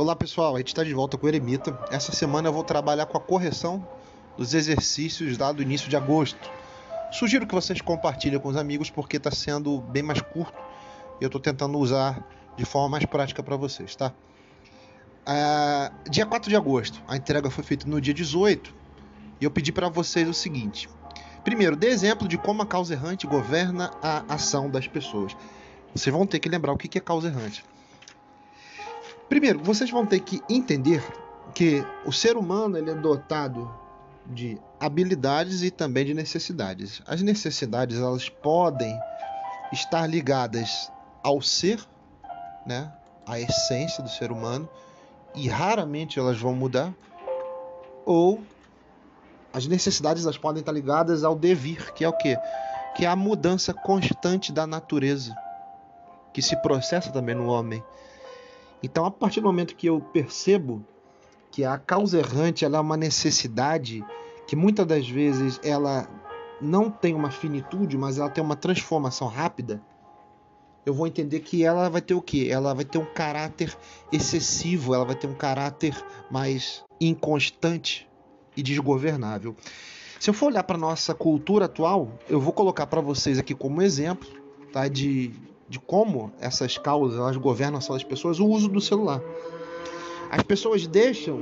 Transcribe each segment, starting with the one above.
Olá pessoal, a gente está de volta com o Eremita. Essa semana eu vou trabalhar com a correção dos exercícios lá do início de agosto. Sugiro que vocês compartilhem com os amigos porque está sendo bem mais curto e eu estou tentando usar de forma mais prática para vocês, tá? Ah, dia 4 de agosto, a entrega foi feita no dia 18 e eu pedi para vocês o seguinte: primeiro, dê exemplo de como a causa errante governa a ação das pessoas. Vocês vão ter que lembrar o que é causa errante. Primeiro, vocês vão ter que entender que o ser humano ele é dotado de habilidades e também de necessidades. As necessidades elas podem estar ligadas ao ser, né, à essência do ser humano, e raramente elas vão mudar, ou as necessidades elas podem estar ligadas ao devir, que é o quê? Que é a mudança constante da natureza, que se processa também no homem. Então, a partir do momento que eu percebo que a causa errante ela é uma necessidade que muitas das vezes ela não tem uma finitude, mas ela tem uma transformação rápida, eu vou entender que ela vai ter o quê? Ela vai ter um caráter excessivo, ela vai ter um caráter mais inconstante e desgovernável. Se eu for olhar para nossa cultura atual, eu vou colocar para vocês aqui como exemplo, tá, de de como essas causas elas governam a ação das pessoas, o uso do celular. As pessoas deixam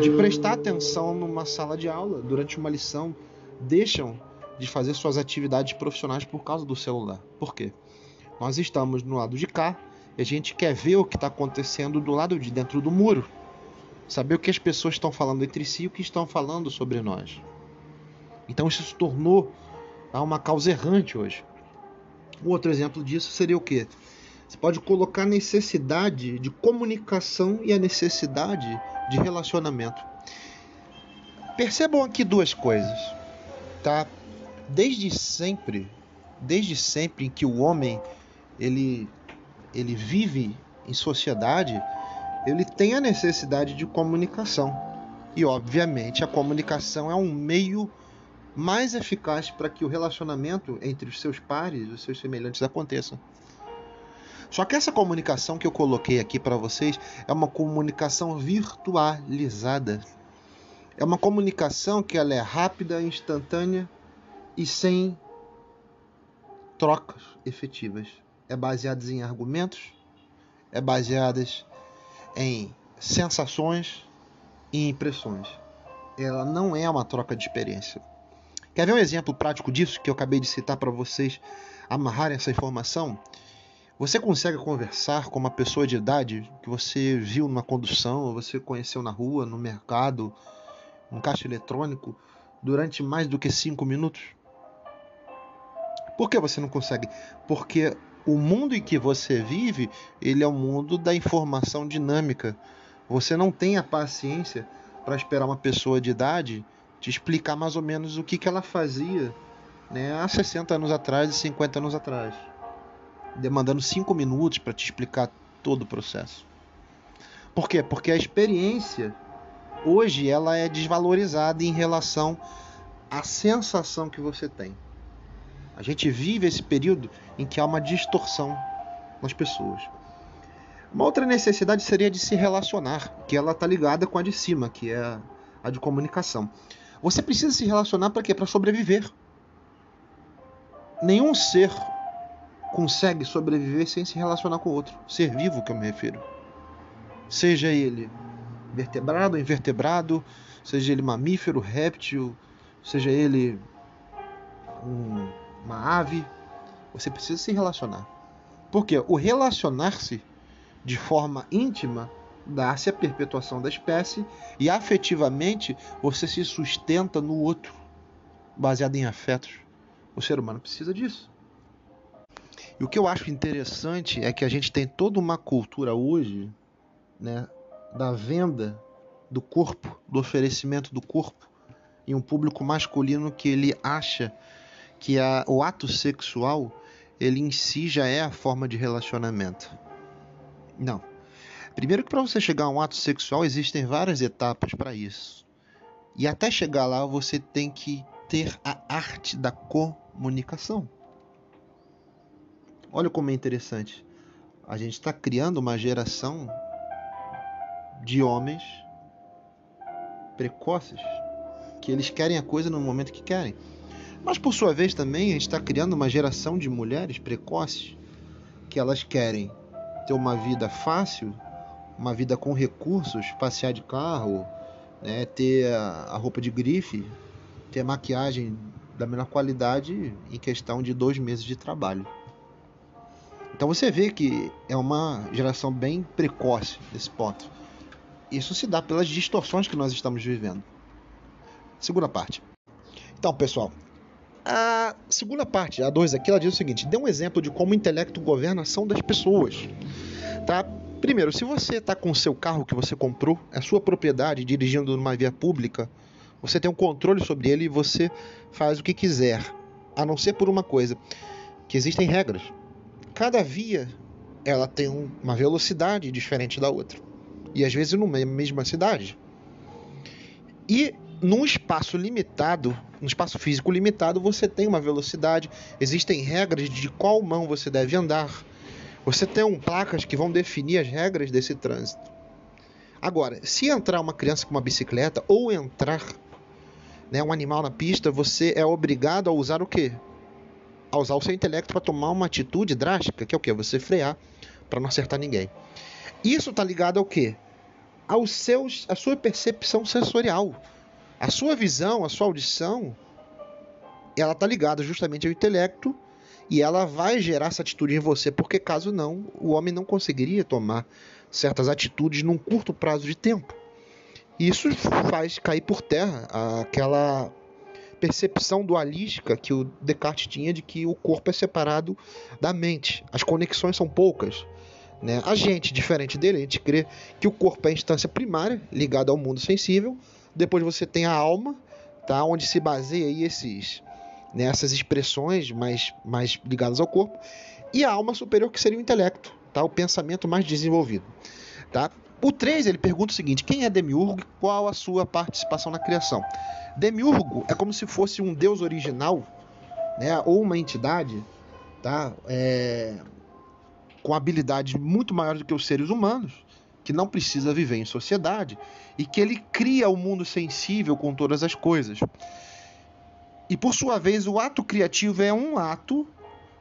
de prestar atenção numa sala de aula durante uma lição, deixam de fazer suas atividades profissionais por causa do celular. Por quê? Nós estamos no lado de cá e a gente quer ver o que está acontecendo do lado de dentro do muro, saber o que as pessoas estão falando entre si e o que estão falando sobre nós. Então isso se tornou uma causa errante hoje. Outro exemplo disso seria o quê? Você pode colocar a necessidade de comunicação e a necessidade de relacionamento. Percebam aqui duas coisas, tá? Desde sempre, desde sempre em que o homem ele ele vive em sociedade, ele tem a necessidade de comunicação. E obviamente a comunicação é um meio mais eficaz para que o relacionamento entre os seus pares, os seus semelhantes aconteça. Só que essa comunicação que eu coloquei aqui para vocês é uma comunicação virtualizada. É uma comunicação que ela é rápida, instantânea e sem trocas efetivas. É baseada em argumentos, é baseada em sensações e impressões. Ela não é uma troca de experiência. Quer ver um exemplo prático disso que eu acabei de citar para vocês amarrarem essa informação? Você consegue conversar com uma pessoa de idade que você viu numa condução, ou você conheceu na rua, no mercado, num caixa eletrônico, durante mais do que cinco minutos? Por que você não consegue? Porque o mundo em que você vive, ele é o mundo da informação dinâmica. Você não tem a paciência para esperar uma pessoa de idade te explicar mais ou menos o que, que ela fazia né, há 60 anos atrás e 50 anos atrás, demandando 5 minutos para te explicar todo o processo. Por quê? Porque a experiência hoje ela é desvalorizada em relação à sensação que você tem. A gente vive esse período em que há uma distorção nas pessoas. Uma outra necessidade seria de se relacionar, que ela está ligada com a de cima, que é a de comunicação. Você precisa se relacionar para quê? Para sobreviver. Nenhum ser consegue sobreviver sem se relacionar com outro. Ser vivo que eu me refiro. Seja ele vertebrado invertebrado, seja ele mamífero, réptil, seja ele um, uma ave, você precisa se relacionar. Porque o relacionar-se de forma íntima dá-se a perpetuação da espécie e afetivamente você se sustenta no outro, baseado em afetos. O ser humano precisa disso. E o que eu acho interessante é que a gente tem toda uma cultura hoje, né, da venda do corpo, do oferecimento do corpo, em um público masculino que ele acha que a, o ato sexual ele em si já é a forma de relacionamento. Não. Primeiro que para você chegar a um ato sexual existem várias etapas para isso. E até chegar lá você tem que ter a arte da comunicação. Olha como é interessante. A gente está criando uma geração de homens precoces, que eles querem a coisa no momento que querem. Mas por sua vez também a gente está criando uma geração de mulheres precoces que elas querem ter uma vida fácil, uma vida com recursos, passear de carro, né, ter a roupa de grife, ter maquiagem da melhor qualidade em questão de dois meses de trabalho. Então você vê que é uma geração bem precoce nesse ponto. Isso se dá pelas distorções que nós estamos vivendo. Segunda parte. Então, pessoal, a segunda parte, a 2 aqui, ela diz o seguinte: dê um exemplo de como o intelecto governa a ação das pessoas. Tá? Primeiro, se você está com o seu carro que você comprou, é sua propriedade, dirigindo numa via pública, você tem um controle sobre ele e você faz o que quiser, a não ser por uma coisa, que existem regras. Cada via ela tem uma velocidade diferente da outra. E às vezes numa mesma cidade. E num espaço limitado, num espaço físico limitado, você tem uma velocidade, existem regras de qual mão você deve andar. Você tem um placas que vão definir as regras desse trânsito. Agora, se entrar uma criança com uma bicicleta ou entrar né, um animal na pista, você é obrigado a usar o quê? A usar o seu intelecto para tomar uma atitude drástica, que é o quê? Você frear para não acertar ninguém. Isso está ligado ao quê? Aos seus, a sua percepção sensorial. A sua visão, a sua audição, ela está ligada justamente ao intelecto e ela vai gerar essa atitude em você, porque caso não, o homem não conseguiria tomar certas atitudes num curto prazo de tempo. Isso faz cair por terra aquela percepção dualística que o Descartes tinha de que o corpo é separado da mente. As conexões são poucas. Né? A gente, diferente dele, a gente crê que o corpo é a instância primária ligada ao mundo sensível. Depois você tem a alma, tá? onde se baseia aí esses, né, essas expressões mais, mais ligadas ao corpo. E a alma superior, que seria o intelecto, tá? o pensamento mais desenvolvido. Tá? O 3 ele pergunta o seguinte: quem é Demiurgo e qual a sua participação na criação? Demiurgo é como se fosse um deus original, né, ou uma entidade, tá, é, com habilidades muito maiores do que os seres humanos, que não precisa viver em sociedade e que ele cria o mundo sensível com todas as coisas. E por sua vez, o ato criativo é um ato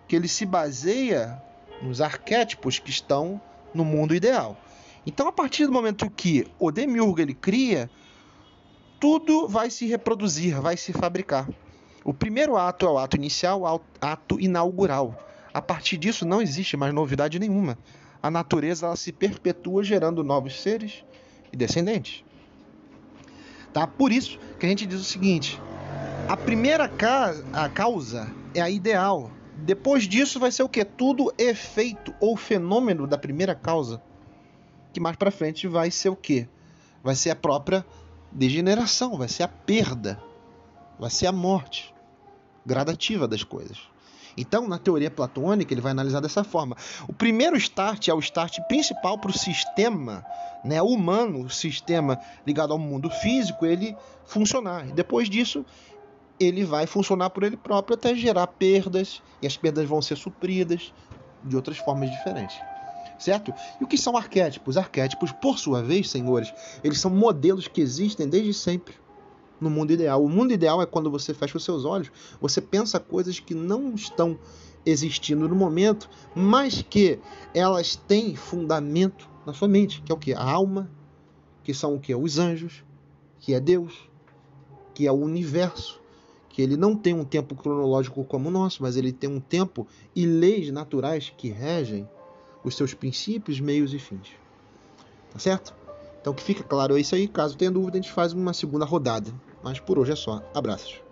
que ele se baseia nos arquétipos que estão no mundo ideal. Então, a partir do momento que o demiurgo ele cria, tudo vai se reproduzir, vai se fabricar. O primeiro ato é o ato inicial, o ato inaugural. A partir disso não existe mais novidade nenhuma. A natureza ela se perpetua gerando novos seres e descendentes. Tá? Por isso que a gente diz o seguinte: a primeira ca a causa é a ideal. Depois disso vai ser o que? Tudo efeito ou fenômeno da primeira causa que mais para frente vai ser o quê? Vai ser a própria degeneração, vai ser a perda, vai ser a morte gradativa das coisas. Então, na teoria platônica, ele vai analisar dessa forma. O primeiro start é o start principal para o sistema né, humano, o sistema ligado ao mundo físico, ele funcionar. E depois disso, ele vai funcionar por ele próprio até gerar perdas, e as perdas vão ser supridas de outras formas diferentes certo? E o que são arquétipos? Arquétipos, por sua vez, senhores, eles são modelos que existem desde sempre no mundo ideal. O mundo ideal é quando você fecha os seus olhos, você pensa coisas que não estão existindo no momento, mas que elas têm fundamento na sua mente, que é o que? A alma, que são o que? Os anjos, que é Deus, que é o universo, que ele não tem um tempo cronológico como o nosso, mas ele tem um tempo e leis naturais que regem os seus princípios, meios e fins. Tá certo? Então que fica claro é isso aí. Caso tenha dúvida, a gente faz uma segunda rodada. Mas por hoje é só. Abraços.